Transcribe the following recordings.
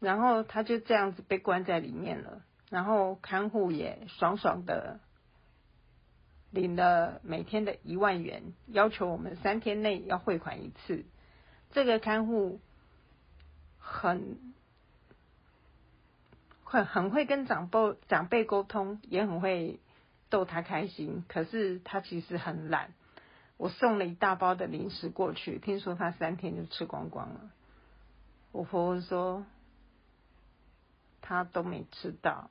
然后他就这样子被关在里面了，然后看护也爽爽的领了每天的一万元，要求我们三天内要汇款一次。这个看护很很很会跟长辈长辈沟通，也很会逗他开心，可是他其实很懒。我送了一大包的零食过去，听说他三天就吃光光了。我婆婆说他都没吃到，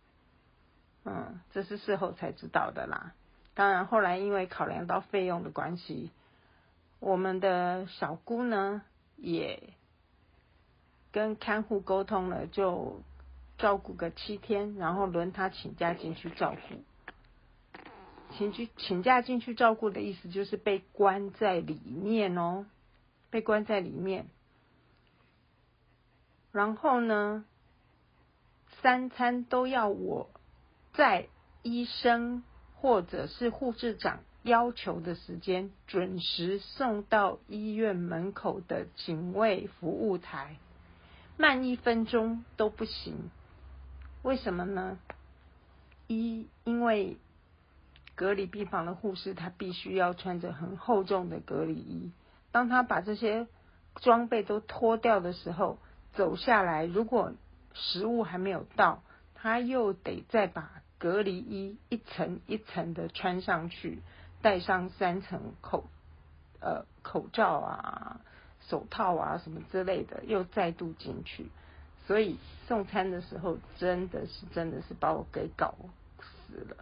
嗯，这是事后才知道的啦。当然后来因为考量到费用的关系，我们的小姑呢也跟看护沟通了，就照顾个七天，然后轮他请假进去照顾。请去请假进去照顾的意思，就是被关在里面哦，被关在里面。然后呢，三餐都要我在医生或者是护士长要求的时间准时送到医院门口的警卫服务台，慢一分钟都不行。为什么呢？一因为。隔离病房的护士，他必须要穿着很厚重的隔离衣。当他把这些装备都脱掉的时候，走下来，如果食物还没有到，他又得再把隔离衣一层一层的穿上去，戴上三层口呃口罩啊、手套啊什么之类的，又再度进去。所以送餐的时候，真的是真的是把我给搞死了。